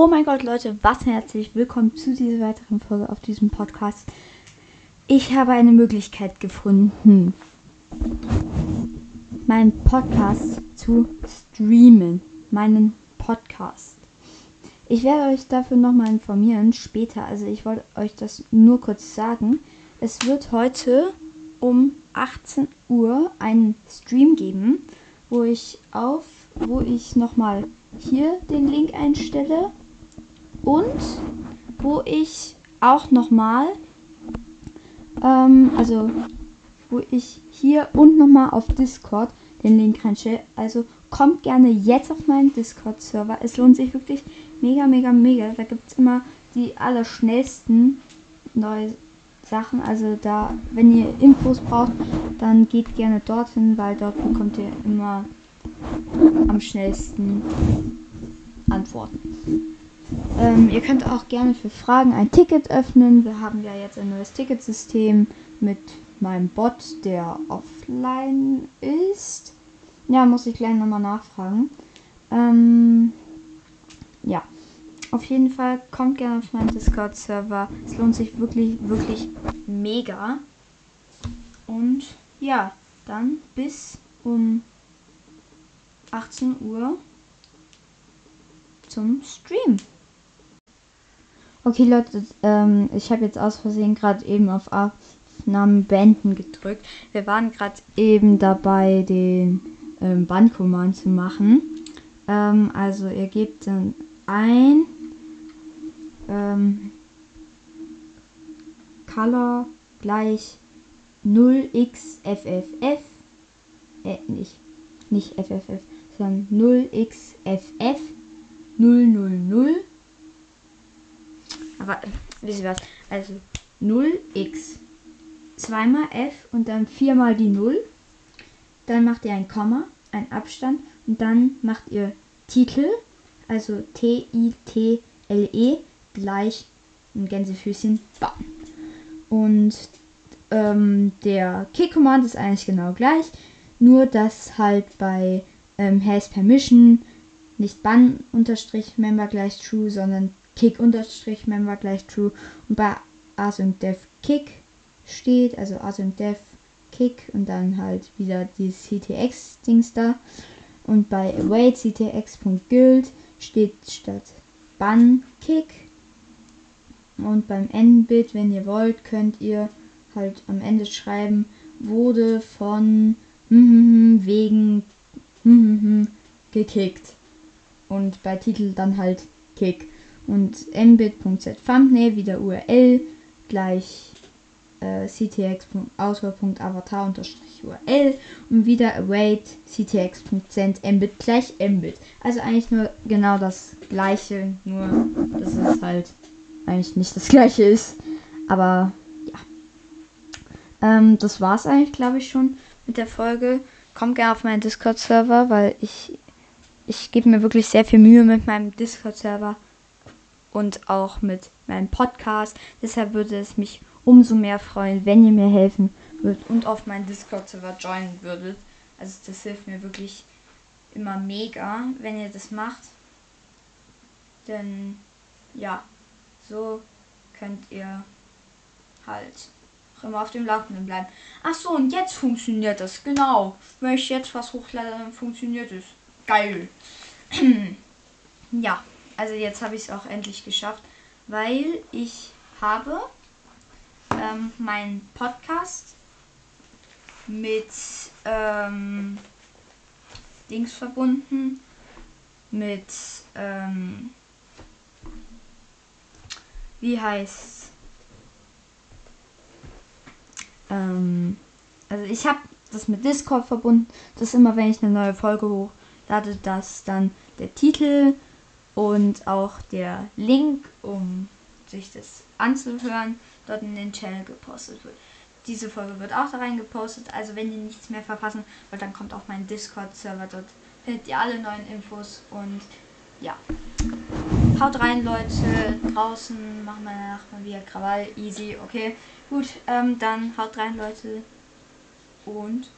Oh mein Gott, Leute, was herzlich willkommen zu dieser weiteren Folge auf diesem Podcast. Ich habe eine Möglichkeit gefunden, meinen Podcast zu streamen. Meinen Podcast. Ich werde euch dafür nochmal informieren später. Also ich wollte euch das nur kurz sagen. Es wird heute um 18 Uhr einen Stream geben, wo ich auf, wo ich nochmal hier den Link einstelle und wo ich auch nochmal, ähm, also wo ich hier und nochmal auf Discord den Link reinstelle. Also kommt gerne jetzt auf meinen Discord-Server. Es lohnt sich wirklich mega, mega, mega. Da gibt es immer die allerschnellsten neue Sachen. Also da, wenn ihr Infos braucht, dann geht gerne dorthin, weil dort bekommt ihr immer am schnellsten Antworten. Ähm, ihr könnt auch gerne für Fragen ein Ticket öffnen. Wir haben ja jetzt ein neues Ticketsystem mit meinem Bot, der offline ist. Ja, muss ich gleich nochmal nachfragen. Ähm, ja, auf jeden Fall kommt gerne auf meinen Discord-Server. Es lohnt sich wirklich, wirklich mega. Und ja, dann bis um 18 Uhr zum Stream. Okay, Leute, ähm, ich habe jetzt aus Versehen gerade eben auf Aufnahmen beenden gedrückt. Wir waren gerade eben dabei, den ähm, Bandcommand zu machen. Ähm, also ihr gebt dann ein ähm, Color gleich 0xFFF äh, nicht, nicht FFF, sondern 0xFF 000 aber äh, wisst ihr was? Also 0x zweimal f und dann viermal die 0. Dann macht ihr ein Komma, ein Abstand und dann macht ihr Titel, also T-I-T-L-E gleich ein Gänsefüßchen bam. Und ähm, der Kick-Command ist eigentlich genau gleich, nur dass halt bei ähm, has permission nicht ban-member gleich true, sondern kick-member gleich true. Und bei async-def kick steht, also async-def kick und dann halt wieder die ctx-Dings da. Und bei await ctx.guild steht statt ban kick. Und beim Endbit, wenn ihr wollt, könnt ihr halt am Ende schreiben, wurde von wegen gekickt. Und bei Titel dann halt kick und mbit.z-thumbnail wieder URL gleich äh, ctx.autor.avatar-url und wieder await ctx.send mbit gleich mbit. Also eigentlich nur genau das gleiche, nur dass es halt eigentlich nicht das gleiche ist. Aber ja. Ähm, das war's eigentlich, glaube ich, schon mit der Folge. Kommt gerne auf meinen Discord-Server, weil ich, ich gebe mir wirklich sehr viel Mühe mit meinem Discord-Server und auch mit meinem Podcast. Deshalb würde es mich umso mehr freuen, wenn ihr mir helfen würdet und auf meinen Discord-Server joinen würdet. Also das hilft mir wirklich immer mega, wenn ihr das macht. Denn ja, so könnt ihr halt auch immer auf dem Laufenden bleiben. Ach so, und jetzt funktioniert das. Genau. Wenn ich jetzt was hochlade, dann funktioniert es. Geil. ja. Also jetzt habe ich es auch endlich geschafft, weil ich habe ähm, meinen Podcast mit ähm, Dings verbunden, mit ähm, wie heißt ähm, also ich habe das mit Discord verbunden, dass immer wenn ich eine neue Folge hochlade, dass dann der Titel und auch der Link, um sich das anzuhören, dort in den Channel gepostet wird. Diese Folge wird auch da rein gepostet, also wenn ihr nichts mehr verpassen wollt, dann kommt auf meinen Discord-Server, dort findet ihr alle neuen Infos und ja. Haut rein, Leute. Draußen machen wir danach mal wieder Krawall. Easy, okay. Gut, ähm, dann haut rein, Leute. Und